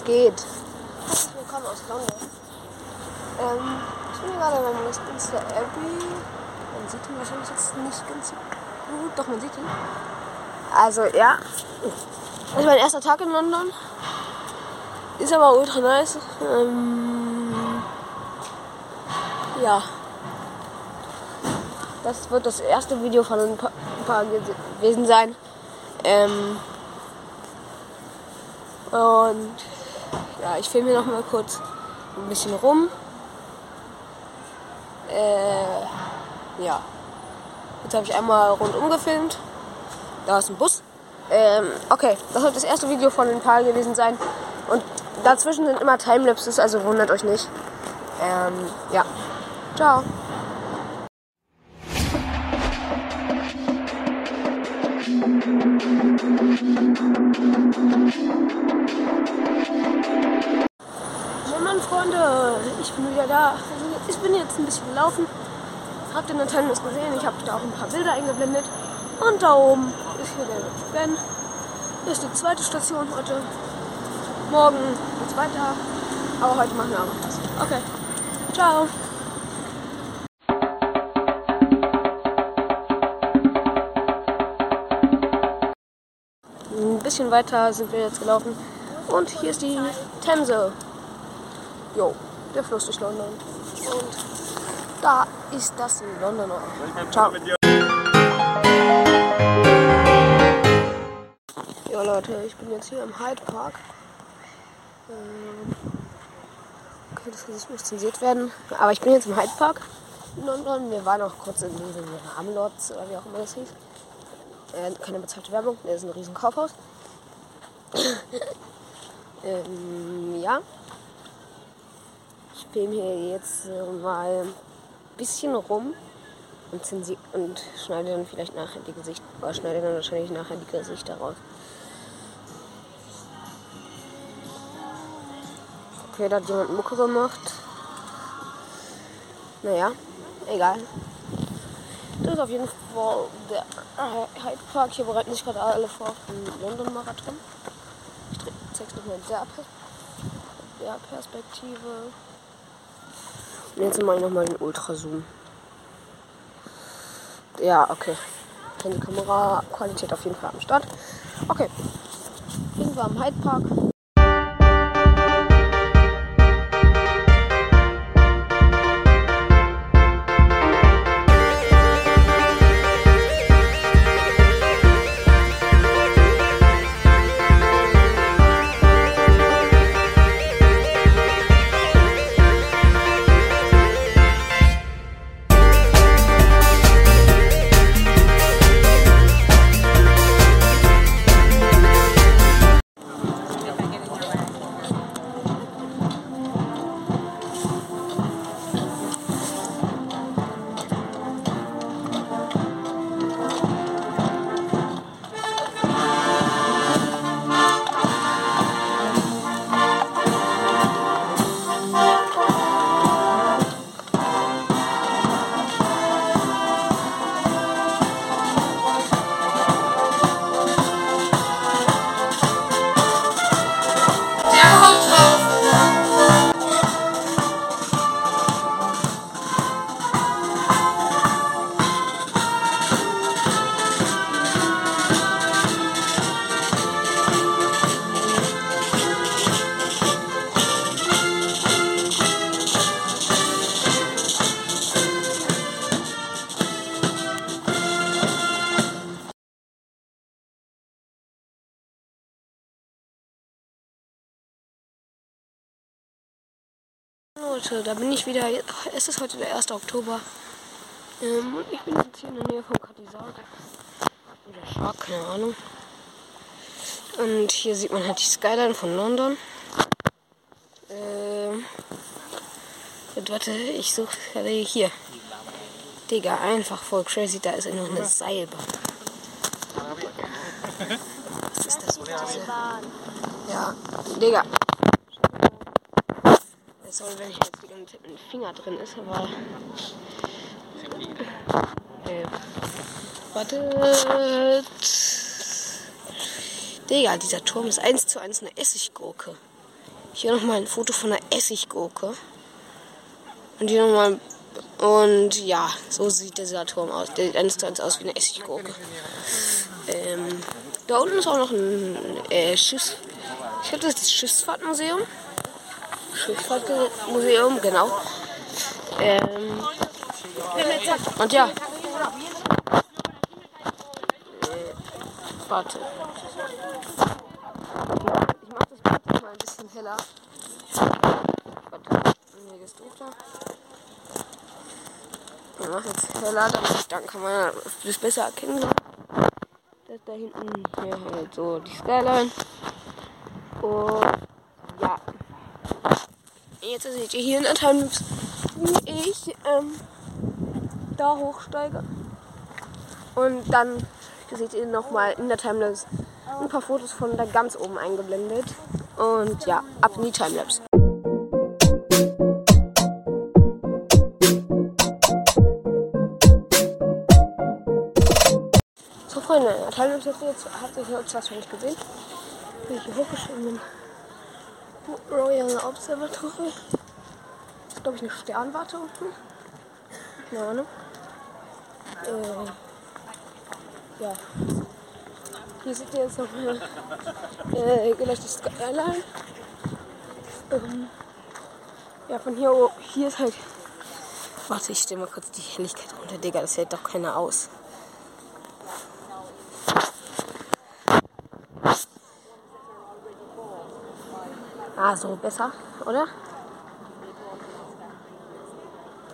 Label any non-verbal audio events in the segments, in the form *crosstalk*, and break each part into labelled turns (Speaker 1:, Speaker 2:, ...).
Speaker 1: Was geht? Willkommen aus London. Ähm, ich bin gerade beim Westminster Abbey. Man sieht ihn wahrscheinlich jetzt nicht ganz gut, doch man sieht ihn. Also ja, das ist mein erster Tag in London. Ist aber ultra nice. Ähm, ja. Das wird das erste Video von ein paar, ein paar gewesen sein. Ähm, und ja, ich filme hier noch mal kurz ein bisschen rum. Äh, ja. Jetzt habe ich einmal rundum gefilmt. Da ist ein Bus. Ähm, okay, das wird das erste Video von ein paar gewesen sein. Und dazwischen sind immer Timelapses, also wundert euch nicht. Ähm, ja. Ciao. Gelaufen. Habt ihr natürlich gesehen? Ich habe da auch ein paar Bilder eingeblendet. Und da oben ist hier der Ben. Ist die zweite Station heute. Morgen geht's weiter. Aber heute machen wir auch noch was. Okay. Ciao. Ein bisschen weiter sind wir jetzt gelaufen. Und hier ist die Themse. Jo, der Fluss durch London. Und da ist das Londoner. Ciao. Ja Leute, ich bin jetzt hier im Hyde Park. Ähm, okay, das Gesicht muss zensiert werden. Aber ich bin jetzt im Hyde Park in London. Wir waren auch kurz in diesem Ramlots oder wie auch immer das hieß. Äh, keine bezahlte Werbung, das ist ein riesen Kaufhaus. *laughs* ähm, ja. Ich filme hier jetzt mal bisschen rum und, und schneide dann vielleicht nachher die Gesichter, oder schneide dann wahrscheinlich nachher die Gesichter raus. Okay, da hat jemand Mucke gemacht. Naja, egal. Das ist auf jeden Fall der Hyde Park. Hier bereiten sich gerade alle vor auf den London Marathon. Ich zeig's nochmal in der Perspektive. Jetzt mache ich nochmal den Ultrazoom. Ja, okay. Handykamera, Qualität auf jeden Fall am Start. Okay. Wir am Hyde Park. Leute, da bin ich wieder. Es ist heute der 1. Oktober. Ähm, und ich bin jetzt hier in der Nähe vom Katisar. Oder Shark, keine Ahnung. Und hier sieht man halt die Skyline von London. Ähm, und warte, ich suche gerade hier. Digga, einfach voll crazy. Da ist ja noch eine Seilbahn. Was ist das? Diese? Ja, Digga. Sorry, wenn ich jetzt wieder mit dem Finger drin ist, aber. Äh, wartet. Digga, dieser Turm ist eins zu eins eine Essiggurke. Hier nochmal ein Foto von einer Essiggurke. Und hier nochmal. Und ja, so sieht dieser Turm aus. Der sieht eins zu eins aus wie eine Essiggurke. Ähm, da unten ist auch noch ein äh, Schiffs. Ich glaube, das ist das Schiffsfahrtmuseum. Schiffsfahrtmuseum, genau. Ähm, und ja. Warte. Ich mach das Bild mal ein bisschen heller. Warte. Nee, das dunkler. Ich mach jetzt heller, damit, dann kann man das besser erkennen. Das da hinten hier halt so die Skyline. Und. Jetzt seht ihr hier in der Timelapse, wie ich ähm, da hochsteige. Und dann seht ihr nochmal in der Timelapse ein paar Fotos von da ganz oben eingeblendet. Und ja, ab in die Timelapse. So Freunde, der Timelapse habt ihr jetzt, habt ihr jetzt wahrscheinlich gesehen. Wie ich hier hochgeschoben bin. Royal Observatory. Das ist glaube ich eine Sternwarte unten. Keine Ahnung. Äh, ja. Hier seht ihr jetzt noch mal äh, die Skyline. Ähm, ja, von hier, hier ist halt. Warte, ich stelle mal kurz die Helligkeit runter, Digga, das hält doch keiner aus. Ah, so besser, oder?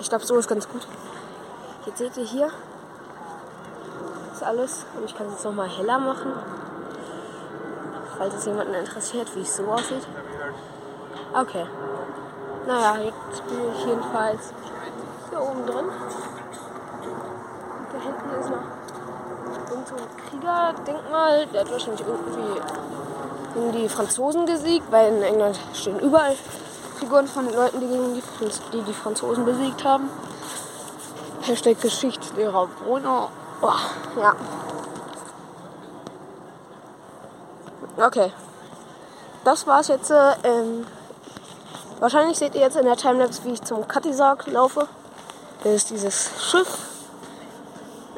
Speaker 1: Ich glaube, so ist ganz gut. Jetzt seht ihr hier ist alles. Und ich kann es jetzt noch mal heller machen. Falls es jemanden interessiert, wie es so aussieht. Okay. Naja, jetzt bin ich jedenfalls hier oben drin. Da hinten ist noch irgend so Kriegerdenkmal. Der hat wahrscheinlich irgendwie gegen die Franzosen gesiegt, weil in England stehen überall Figuren von den Leuten, die gegen die, die, die Franzosen besiegt haben. Hashtag Geschichtslehrer Bruno. Oh, ja. Okay. Das war's jetzt. Äh, ähm, wahrscheinlich seht ihr jetzt in der Timelapse, wie ich zum Kattisarg laufe. Das ist dieses Schiff.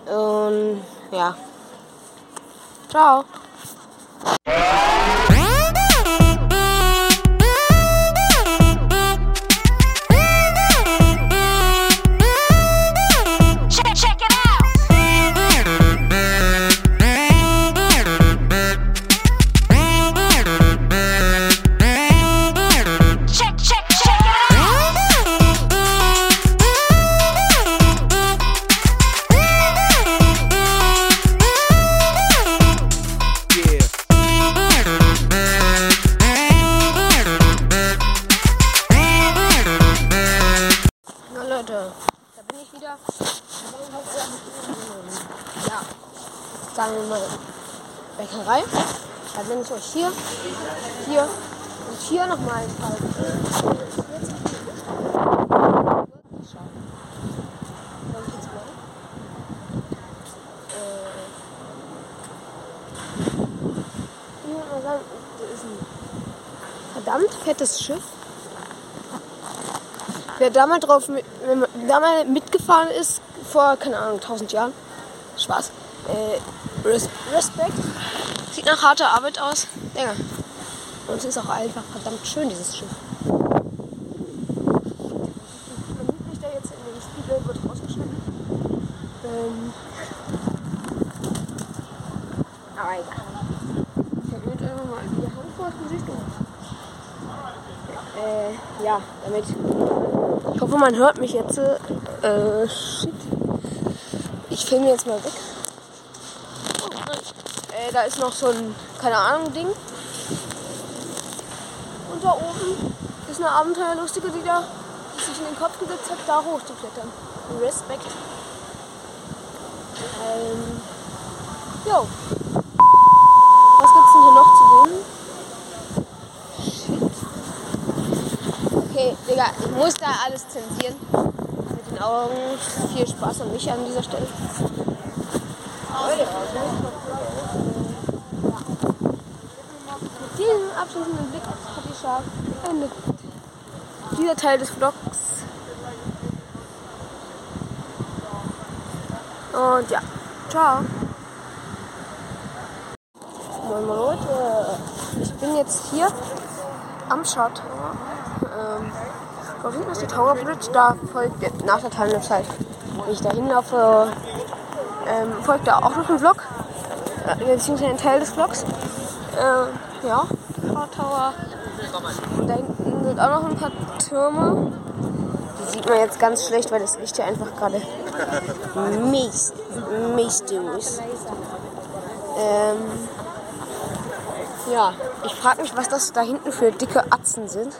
Speaker 1: Und ja. Ciao. Bäckerei. Da bin ich euch hier, hier und hier nochmal ein paar. Verdammt fettes Schiff. Wer da mal drauf wenn da mal mitgefahren ist, vor, keine Ahnung, 1000 Jahren, Spaß, äh, Res Respekt, sieht nach harter Arbeit aus, Digga. Und es ist auch einfach verdammt schön, dieses Schiff. Sieht mich da jetzt in den Spiegel, wird rausgeschnitten. Ähm, aber egal. Ich hab mir jetzt einfach mal die Hand vor das Gesicht. Äh, ja, damit ich hoffe, man hört mich jetzt. Äh, shit. Ich filme jetzt mal weg. Äh, da ist noch so ein, keine Ahnung, Ding. Und da oben ist eine Abenteuerlustige, die da die sich in den Kopf gesetzt hat, da hoch zu klettern. Respekt. Ähm, jo. Was gibt's denn hier noch zu sehen? Okay, Digga, ich muss da alles zensieren. Mit den Augen. Viel Spaß an mich an dieser Stelle. Abschließenden Blick auf Happy Shark endet dieser Teil des Vlogs. Und ja, ciao. Moin moin Leute, ich bin jetzt hier am Tower. Ähm, dort hinten ist die Tower Bridge, da folgt nach der Timelapse wenn ich da hinlaufe, ähm, folgt da auch noch ein Vlog, äh, beziehungsweise ein Teil des Vlogs. Äh, ja, Tower. Und da hinten sind auch noch ein paar Türme. Die sieht man jetzt ganz schlecht, weil das Licht hier einfach gerade mies, mies ist. Ähm, ja, ich frage mich, was das da hinten für dicke Atzen sind.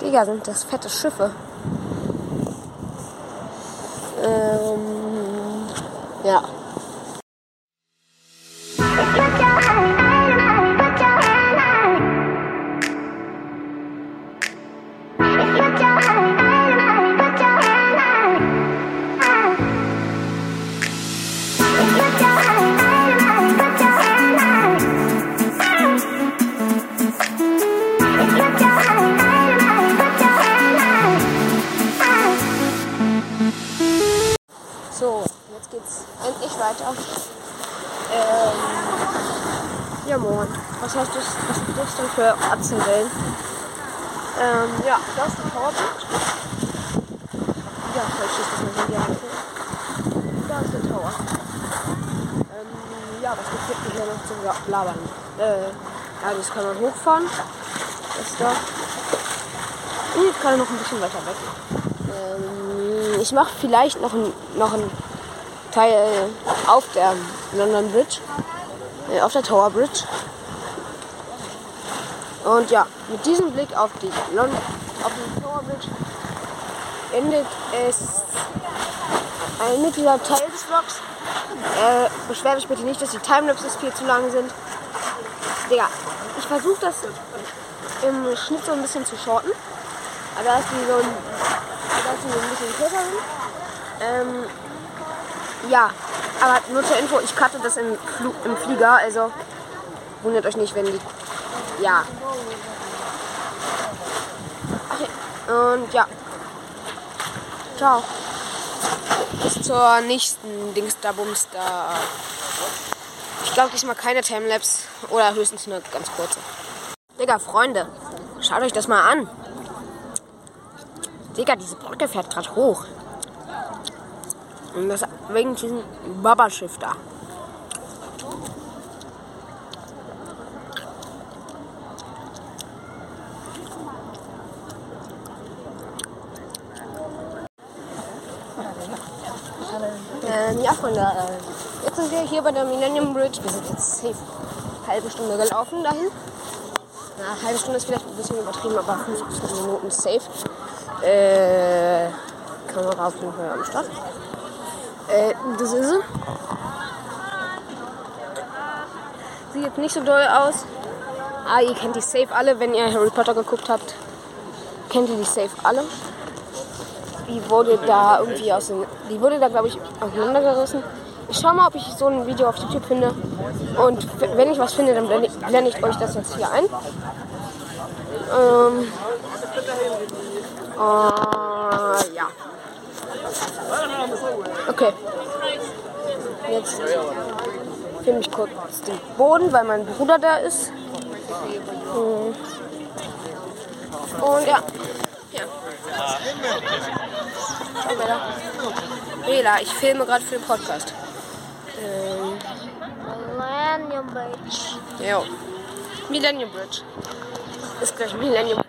Speaker 1: Digga, sind das fette Schiffe. Ähm, ja. Das, sind das denn für Atzenwellen? Ähm, ja, das ist die Powerbox. Ja, vielleicht schießt das mal hier rein. Da ist der Tower. Ähm, ja, was jetzt hier noch zum Labern? Äh, ja, das kann man hochfahren. Das ist da. Und jetzt gerade noch ein bisschen weiter weg. Ähm, ich mache vielleicht noch ein, noch ein Teil auf der London Bridge, äh, auf der Tower Bridge. Und ja, mit diesem Blick auf die Lon auf die Tower endet es endet dieser Teil des Vlogs. Äh, beschwert euch bitte nicht, dass die Timelapses viel zu lang sind. Digga, ich versuche das im Schnitt so ein bisschen zu shorten. Aber da ist die so ein, da die ein bisschen kürzer. Ähm, ja, aber nur zur Info, ich cutte das im, Flu im Flieger, also wundert euch nicht, wenn die. Ja. Okay. Und ja. Ciao. Bis zur nächsten Dings da Bums da. Ich glaube diesmal keine Timelapse oder höchstens eine ganz kurze. Digga, Freunde, schaut euch das mal an. Digga, diese Brücke fährt gerade hoch. Und das wegen diesem Baba-Schiff da. Ähm, ja, Freunde, äh, jetzt sind wir hier bei der Millennium Bridge. Wir sind jetzt eine halbe Stunde gelaufen dahin. Na, eine halbe Stunde ist vielleicht ein bisschen übertrieben, aber 15 Minuten safe. Äh, Kamera auf jeden Fall am Start. Äh, das ist sie. Sieht jetzt nicht so doll aus. Ah, ihr kennt die safe alle, wenn ihr Harry Potter geguckt habt. Kennt ihr die safe alle? Die wurde da irgendwie aus den. Die wurde da, glaube ich, auseinandergerissen. Ich schau mal, ob ich so ein Video auf YouTube finde. Und wenn ich was finde, dann blende ich, blende ich euch das jetzt hier ein. Ähm. Äh, ja. Okay. Jetzt filme ich kurz den Boden, weil mein Bruder da ist. Hm. Und ja. ja. Bela, ich filme gerade für den Podcast. Ähm,
Speaker 2: Millennium Bridge.
Speaker 1: jo. Millennium Bridge. Ist gleich Millennium